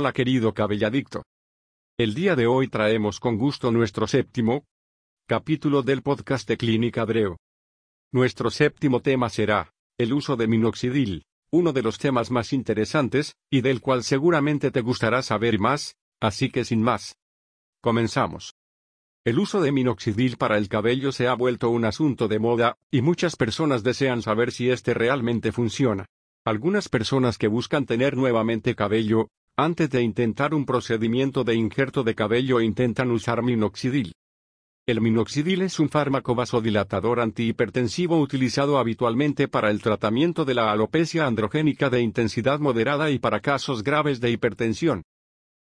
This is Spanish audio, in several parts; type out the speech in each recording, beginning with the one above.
Hola querido cabelladicto. El día de hoy traemos con gusto nuestro séptimo capítulo del podcast de Clínica Breo. Nuestro séptimo tema será, el uso de minoxidil, uno de los temas más interesantes, y del cual seguramente te gustará saber más, así que sin más. Comenzamos. El uso de minoxidil para el cabello se ha vuelto un asunto de moda, y muchas personas desean saber si este realmente funciona. Algunas personas que buscan tener nuevamente cabello, antes de intentar un procedimiento de injerto de cabello intentan usar minoxidil. El minoxidil es un fármaco vasodilatador antihipertensivo utilizado habitualmente para el tratamiento de la alopecia androgénica de intensidad moderada y para casos graves de hipertensión.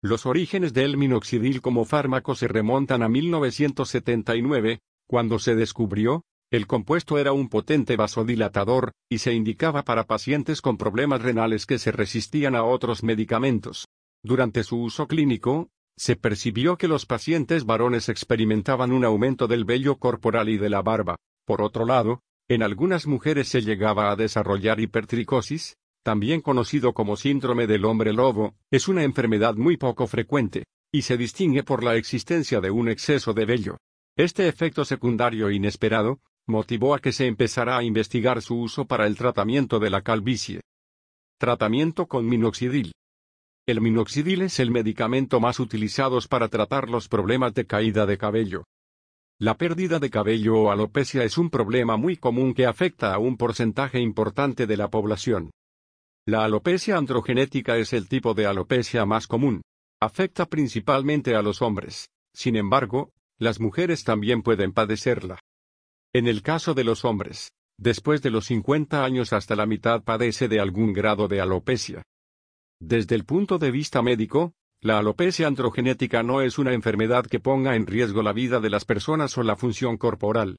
Los orígenes del minoxidil como fármaco se remontan a 1979, cuando se descubrió, el compuesto era un potente vasodilatador, y se indicaba para pacientes con problemas renales que se resistían a otros medicamentos. Durante su uso clínico, se percibió que los pacientes varones experimentaban un aumento del vello corporal y de la barba. Por otro lado, en algunas mujeres se llegaba a desarrollar hipertricosis, también conocido como síndrome del hombre lobo, es una enfermedad muy poco frecuente, y se distingue por la existencia de un exceso de vello. Este efecto secundario inesperado, motivó a que se empezara a investigar su uso para el tratamiento de la calvicie. Tratamiento con minoxidil. El minoxidil es el medicamento más utilizado para tratar los problemas de caída de cabello. La pérdida de cabello o alopecia es un problema muy común que afecta a un porcentaje importante de la población. La alopecia androgenética es el tipo de alopecia más común. Afecta principalmente a los hombres. Sin embargo, las mujeres también pueden padecerla. En el caso de los hombres, después de los 50 años hasta la mitad padece de algún grado de alopecia. Desde el punto de vista médico, la alopecia androgenética no es una enfermedad que ponga en riesgo la vida de las personas o la función corporal.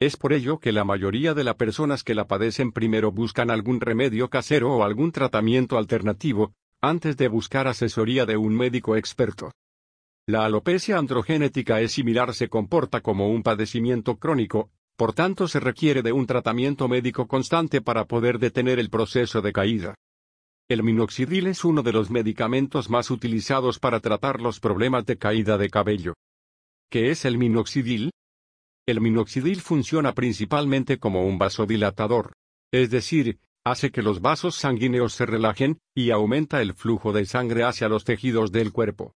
Es por ello que la mayoría de las personas que la padecen primero buscan algún remedio casero o algún tratamiento alternativo, antes de buscar asesoría de un médico experto. La alopecia androgenética es similar, se comporta como un padecimiento crónico, por tanto se requiere de un tratamiento médico constante para poder detener el proceso de caída. El minoxidil es uno de los medicamentos más utilizados para tratar los problemas de caída de cabello. ¿Qué es el minoxidil? El minoxidil funciona principalmente como un vasodilatador, es decir, hace que los vasos sanguíneos se relajen, y aumenta el flujo de sangre hacia los tejidos del cuerpo.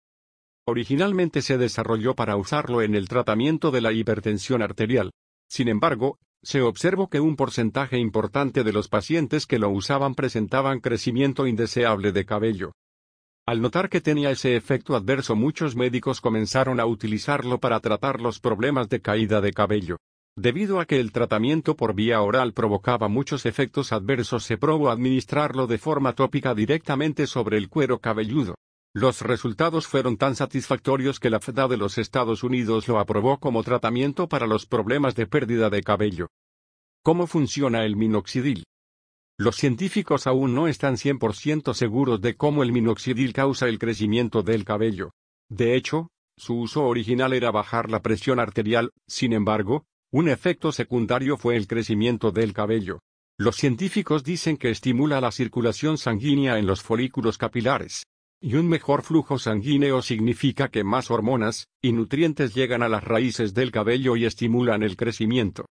Originalmente se desarrolló para usarlo en el tratamiento de la hipertensión arterial. Sin embargo, se observó que un porcentaje importante de los pacientes que lo usaban presentaban crecimiento indeseable de cabello. Al notar que tenía ese efecto adverso muchos médicos comenzaron a utilizarlo para tratar los problemas de caída de cabello. Debido a que el tratamiento por vía oral provocaba muchos efectos adversos se probó administrarlo de forma tópica directamente sobre el cuero cabelludo. Los resultados fueron tan satisfactorios que la FDA de los Estados Unidos lo aprobó como tratamiento para los problemas de pérdida de cabello. ¿Cómo funciona el minoxidil? Los científicos aún no están 100% seguros de cómo el minoxidil causa el crecimiento del cabello. De hecho, su uso original era bajar la presión arterial, sin embargo, un efecto secundario fue el crecimiento del cabello. Los científicos dicen que estimula la circulación sanguínea en los folículos capilares. Y un mejor flujo sanguíneo significa que más hormonas y nutrientes llegan a las raíces del cabello y estimulan el crecimiento.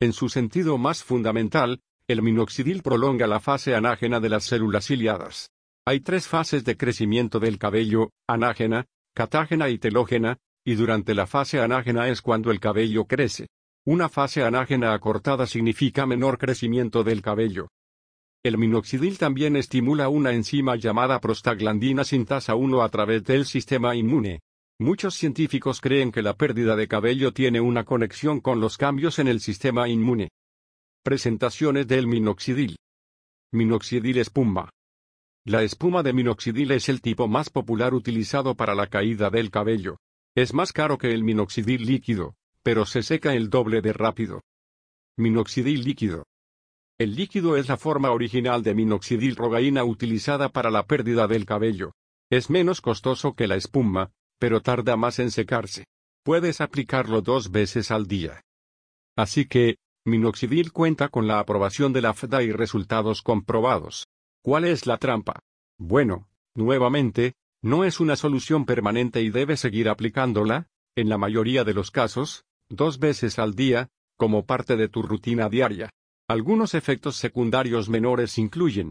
En su sentido más fundamental, el minoxidil prolonga la fase anágena de las células ciliadas. Hay tres fases de crecimiento del cabello, anágena, catágena y telógena, y durante la fase anágena es cuando el cabello crece. Una fase anágena acortada significa menor crecimiento del cabello. El minoxidil también estimula una enzima llamada prostaglandina sintasa 1 a través del sistema inmune. Muchos científicos creen que la pérdida de cabello tiene una conexión con los cambios en el sistema inmune. Presentaciones del minoxidil. Minoxidil espuma. La espuma de minoxidil es el tipo más popular utilizado para la caída del cabello. Es más caro que el minoxidil líquido, pero se seca el doble de rápido. Minoxidil líquido. El líquido es la forma original de minoxidil rogaína utilizada para la pérdida del cabello. Es menos costoso que la espuma, pero tarda más en secarse. Puedes aplicarlo dos veces al día. Así que, Minoxidil cuenta con la aprobación de la FDA y resultados comprobados. ¿Cuál es la trampa? Bueno, Nuevamente, no es una solución permanente y debes seguir aplicándola, en la mayoría de los casos, dos veces al día, como parte de tu rutina diaria. Algunos efectos secundarios menores incluyen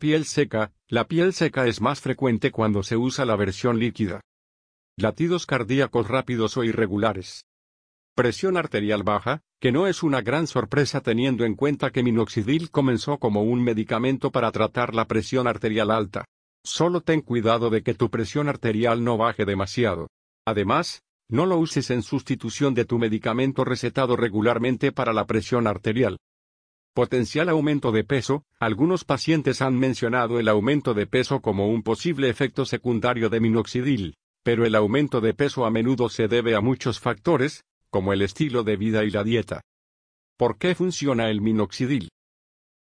piel seca, la piel seca es más frecuente cuando se usa la versión líquida. Latidos cardíacos rápidos o irregulares. Presión arterial baja, que no es una gran sorpresa teniendo en cuenta que minoxidil comenzó como un medicamento para tratar la presión arterial alta. Solo ten cuidado de que tu presión arterial no baje demasiado. Además, no lo uses en sustitución de tu medicamento recetado regularmente para la presión arterial. Potencial aumento de peso. Algunos pacientes han mencionado el aumento de peso como un posible efecto secundario de minoxidil, pero el aumento de peso a menudo se debe a muchos factores, como el estilo de vida y la dieta. ¿Por qué funciona el minoxidil?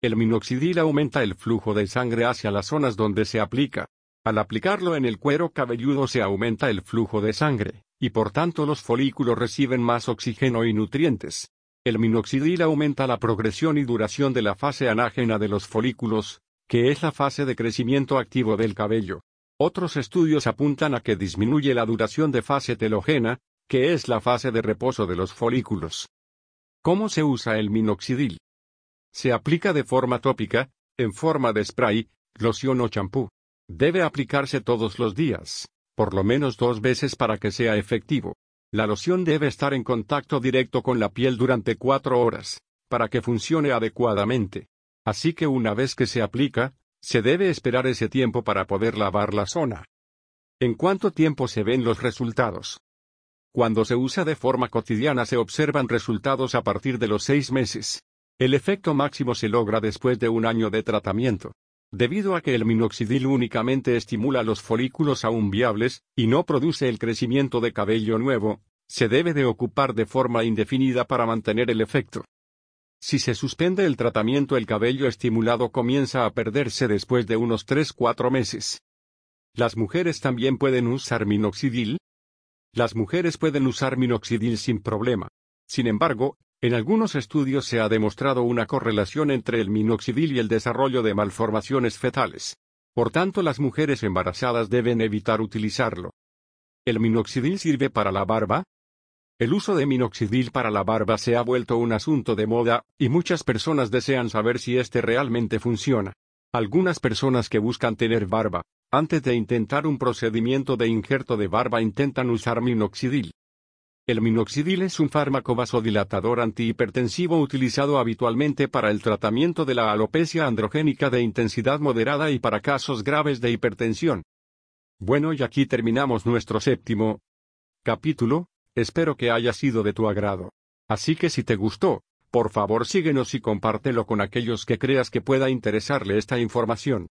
El minoxidil aumenta el flujo de sangre hacia las zonas donde se aplica. Al aplicarlo en el cuero cabelludo se aumenta el flujo de sangre, y por tanto los folículos reciben más oxígeno y nutrientes. El minoxidil aumenta la progresión y duración de la fase anágena de los folículos, que es la fase de crecimiento activo del cabello. Otros estudios apuntan a que disminuye la duración de fase telógena, que es la fase de reposo de los folículos. ¿Cómo se usa el minoxidil? Se aplica de forma tópica, en forma de spray, loción o champú. Debe aplicarse todos los días, por lo menos dos veces para que sea efectivo. La loción debe estar en contacto directo con la piel durante cuatro horas, para que funcione adecuadamente. Así que una vez que se aplica, se debe esperar ese tiempo para poder lavar la zona. ¿En cuánto tiempo se ven los resultados? Cuando se usa de forma cotidiana se observan resultados a partir de los seis meses. El efecto máximo se logra después de un año de tratamiento. Debido a que el minoxidil únicamente estimula los folículos aún viables, y no produce el crecimiento de cabello nuevo, se debe de ocupar de forma indefinida para mantener el efecto. Si se suspende el tratamiento el cabello estimulado comienza a perderse después de unos 3-4 meses. ¿Las mujeres también pueden usar minoxidil? Las mujeres pueden usar minoxidil sin problema. Sin embargo, en algunos estudios se ha demostrado una correlación entre el minoxidil y el desarrollo de malformaciones fetales. Por tanto, las mujeres embarazadas deben evitar utilizarlo. ¿El minoxidil sirve para la barba? El uso de minoxidil para la barba se ha vuelto un asunto de moda, y muchas personas desean saber si este realmente funciona. Algunas personas que buscan tener barba, antes de intentar un procedimiento de injerto de barba intentan usar minoxidil. El minoxidil es un fármaco vasodilatador antihipertensivo utilizado habitualmente para el tratamiento de la alopecia androgénica de intensidad moderada y para casos graves de hipertensión. Bueno, y aquí terminamos nuestro séptimo capítulo, espero que haya sido de tu agrado. Así que si te gustó, por favor síguenos y compártelo con aquellos que creas que pueda interesarle esta información.